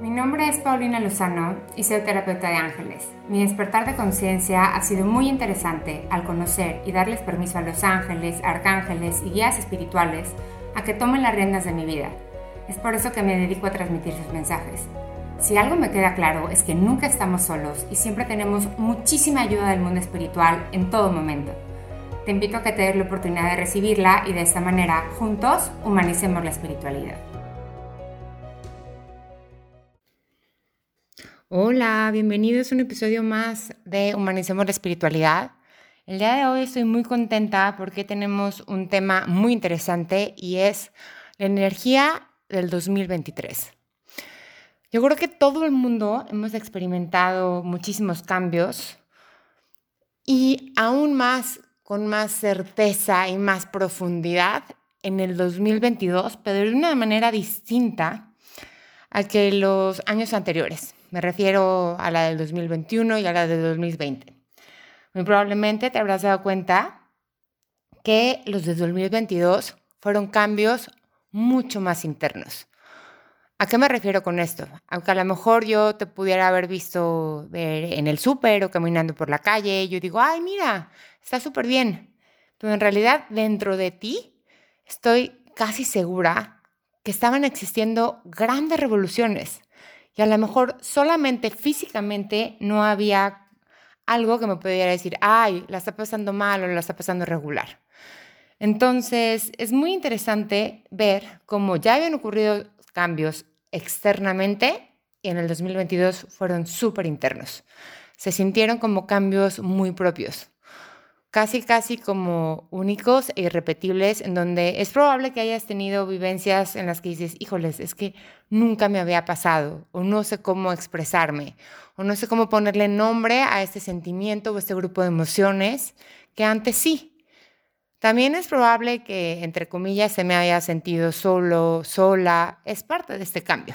Mi nombre es Paulina Lozano y soy terapeuta de ángeles. Mi despertar de conciencia ha sido muy interesante al conocer y darles permiso a los ángeles, arcángeles y guías espirituales a que tomen las riendas de mi vida. Es por eso que me dedico a transmitir sus mensajes. Si algo me queda claro es que nunca estamos solos y siempre tenemos muchísima ayuda del mundo espiritual en todo momento. Te invito a que te des la oportunidad de recibirla y de esta manera, juntos, humanicemos la espiritualidad. Hola, bienvenidos a un episodio más de Humanicemos la Espiritualidad. El día de hoy estoy muy contenta porque tenemos un tema muy interesante y es la energía del 2023. Yo creo que todo el mundo hemos experimentado muchísimos cambios y aún más, con más certeza y más profundidad en el 2022, pero de una manera distinta a que los años anteriores. Me refiero a la del 2021 y a la del 2020. Muy probablemente te habrás dado cuenta que los de 2022 fueron cambios mucho más internos. ¿A qué me refiero con esto? Aunque a lo mejor yo te pudiera haber visto en el súper o caminando por la calle, yo digo, ay, mira, está súper bien. Pero en realidad dentro de ti estoy casi segura que estaban existiendo grandes revoluciones y a lo mejor solamente físicamente no había algo que me pudiera decir, ay, la está pasando mal o la está pasando regular. Entonces, es muy interesante ver cómo ya habían ocurrido cambios externamente y en el 2022 fueron súper internos. Se sintieron como cambios muy propios casi, casi como únicos e irrepetibles, en donde es probable que hayas tenido vivencias en las que dices, híjoles, es que nunca me había pasado, o no sé cómo expresarme, o no sé cómo ponerle nombre a este sentimiento o este grupo de emociones que antes sí. También es probable que, entre comillas, se me haya sentido solo, sola, es parte de este cambio.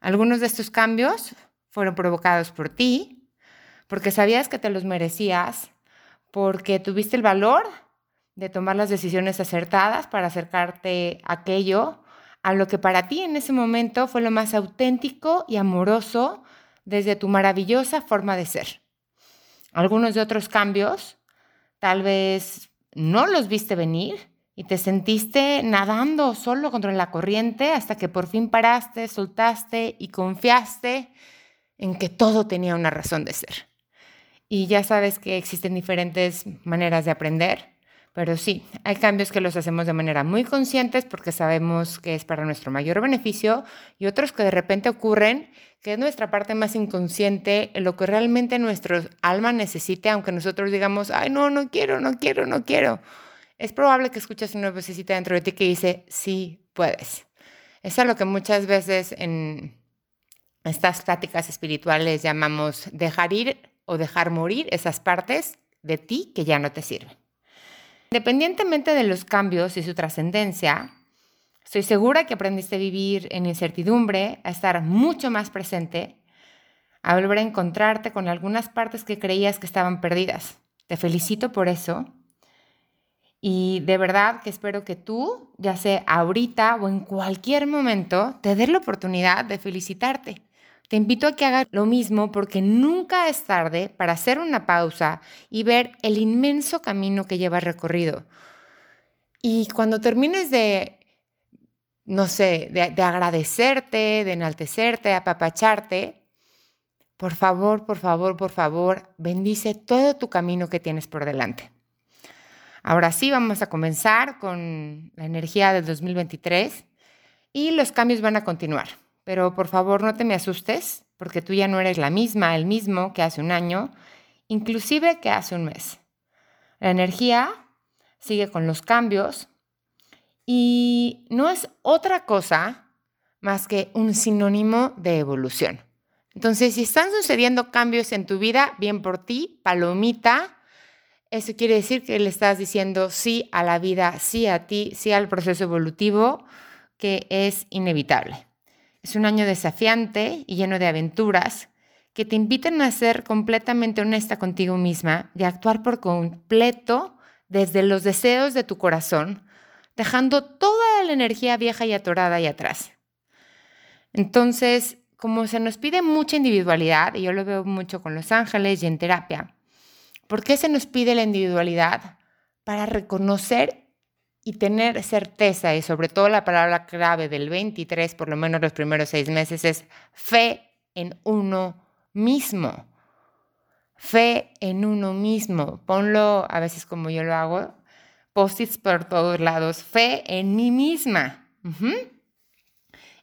Algunos de estos cambios fueron provocados por ti, porque sabías que te los merecías, porque tuviste el valor de tomar las decisiones acertadas para acercarte a aquello a lo que para ti en ese momento fue lo más auténtico y amoroso desde tu maravillosa forma de ser. Algunos de otros cambios tal vez no los viste venir y te sentiste nadando solo contra la corriente hasta que por fin paraste, soltaste y confiaste en que todo tenía una razón de ser. Y ya sabes que existen diferentes maneras de aprender, pero sí, hay cambios que los hacemos de manera muy conscientes porque sabemos que es para nuestro mayor beneficio y otros que de repente ocurren, que es nuestra parte más inconsciente, lo que realmente nuestro alma necesite, aunque nosotros digamos, ay, no, no quiero, no quiero, no quiero. Es probable que escuches una vocecita dentro de ti que dice, sí, puedes. Es lo que muchas veces en estas prácticas espirituales llamamos dejar ir o dejar morir esas partes de ti que ya no te sirven. Independientemente de los cambios y su trascendencia, estoy segura que aprendiste a vivir en incertidumbre, a estar mucho más presente, a volver a encontrarte con algunas partes que creías que estaban perdidas. Te felicito por eso. Y de verdad que espero que tú, ya sea ahorita o en cualquier momento, te des la oportunidad de felicitarte. Te invito a que hagas lo mismo porque nunca es tarde para hacer una pausa y ver el inmenso camino que llevas recorrido. Y cuando termines de, no sé, de, de agradecerte, de enaltecerte, apapacharte, por favor, por favor, por favor, bendice todo tu camino que tienes por delante. Ahora sí, vamos a comenzar con la energía del 2023 y los cambios van a continuar pero por favor no te me asustes, porque tú ya no eres la misma, el mismo que hace un año, inclusive que hace un mes. La energía sigue con los cambios y no es otra cosa más que un sinónimo de evolución. Entonces, si están sucediendo cambios en tu vida, bien por ti, palomita, eso quiere decir que le estás diciendo sí a la vida, sí a ti, sí al proceso evolutivo que es inevitable. Es un año desafiante y lleno de aventuras que te invitan a ser completamente honesta contigo misma y actuar por completo desde los deseos de tu corazón, dejando toda la energía vieja y atorada ahí atrás. Entonces, como se nos pide mucha individualidad, y yo lo veo mucho con los ángeles y en terapia, ¿por qué se nos pide la individualidad? Para reconocer y tener certeza, y sobre todo la palabra clave del 23, por lo menos los primeros seis meses, es fe en uno mismo. Fe en uno mismo. Ponlo a veces como yo lo hago, post-its por todos lados. Fe en mí misma.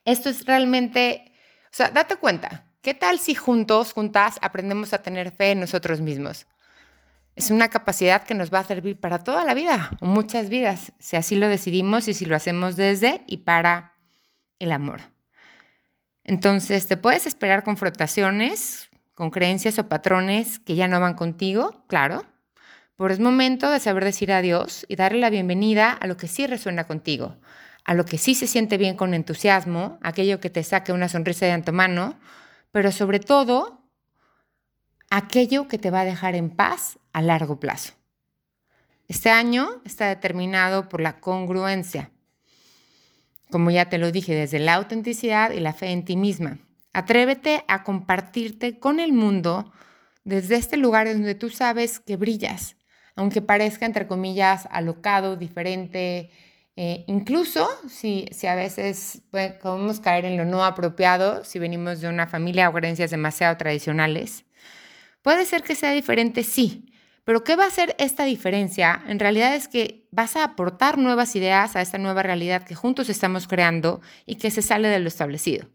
Esto es realmente, o sea, date cuenta, ¿qué tal si juntos, juntas, aprendemos a tener fe en nosotros mismos? Es una capacidad que nos va a servir para toda la vida, o muchas vidas, si así lo decidimos y si lo hacemos desde y para el amor. Entonces, te puedes esperar confrontaciones con creencias o patrones que ya no van contigo, claro, pero es momento de saber decir adiós y darle la bienvenida a lo que sí resuena contigo, a lo que sí se siente bien con entusiasmo, aquello que te saque una sonrisa de antemano, pero sobre todo aquello que te va a dejar en paz a largo plazo. Este año está determinado por la congruencia. Como ya te lo dije, desde la autenticidad y la fe en ti misma. Atrévete a compartirte con el mundo desde este lugar donde tú sabes que brillas, aunque parezca, entre comillas, alocado, diferente, eh, incluso si, si a veces podemos caer en lo no apropiado, si venimos de una familia o creencias demasiado tradicionales, puede ser que sea diferente, sí, pero ¿qué va a hacer esta diferencia? En realidad es que vas a aportar nuevas ideas a esta nueva realidad que juntos estamos creando y que se sale de lo establecido.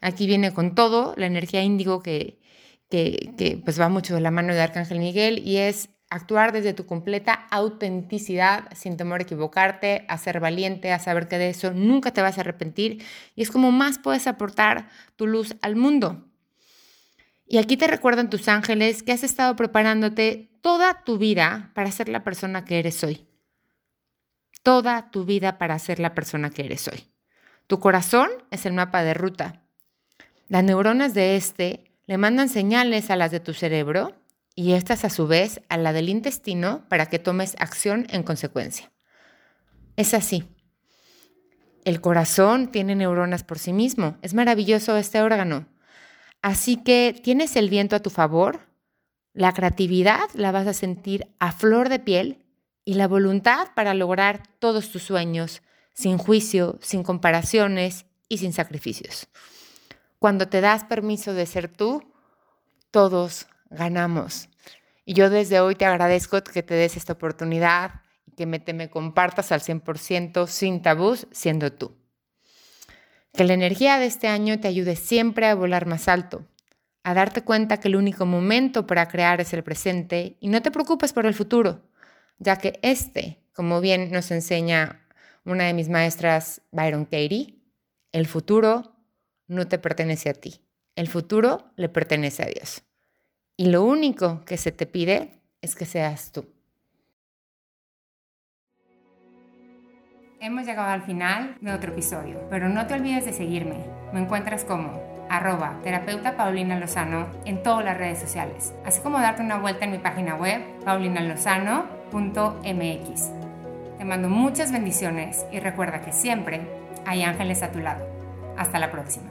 Aquí viene con todo la energía índigo que, que, que pues va mucho de la mano de Arcángel Miguel y es actuar desde tu completa autenticidad, sin temor a equivocarte, a ser valiente, a saber que de eso nunca te vas a arrepentir y es como más puedes aportar tu luz al mundo. Y aquí te recuerdan tus ángeles que has estado preparándote toda tu vida para ser la persona que eres hoy. Toda tu vida para ser la persona que eres hoy. Tu corazón es el mapa de ruta. Las neuronas de este le mandan señales a las de tu cerebro y estas a su vez a la del intestino para que tomes acción en consecuencia. Es así. El corazón tiene neuronas por sí mismo. Es maravilloso este órgano. Así que tienes el viento a tu favor, la creatividad la vas a sentir a flor de piel y la voluntad para lograr todos tus sueños, sin juicio, sin comparaciones y sin sacrificios. Cuando te das permiso de ser tú, todos ganamos. Y yo desde hoy te agradezco que te des esta oportunidad y que me, te me compartas al 100% sin tabús siendo tú. Que la energía de este año te ayude siempre a volar más alto, a darte cuenta que el único momento para crear es el presente y no te preocupes por el futuro, ya que este, como bien nos enseña una de mis maestras, Byron Katie, el futuro no te pertenece a ti, el futuro le pertenece a Dios. Y lo único que se te pide es que seas tú. Hemos llegado al final de otro episodio, pero no te olvides de seguirme. Me encuentras como arroba terapeuta Paulina Lozano en todas las redes sociales, así como darte una vuelta en mi página web paulinalozano.mx. Te mando muchas bendiciones y recuerda que siempre hay ángeles a tu lado. Hasta la próxima.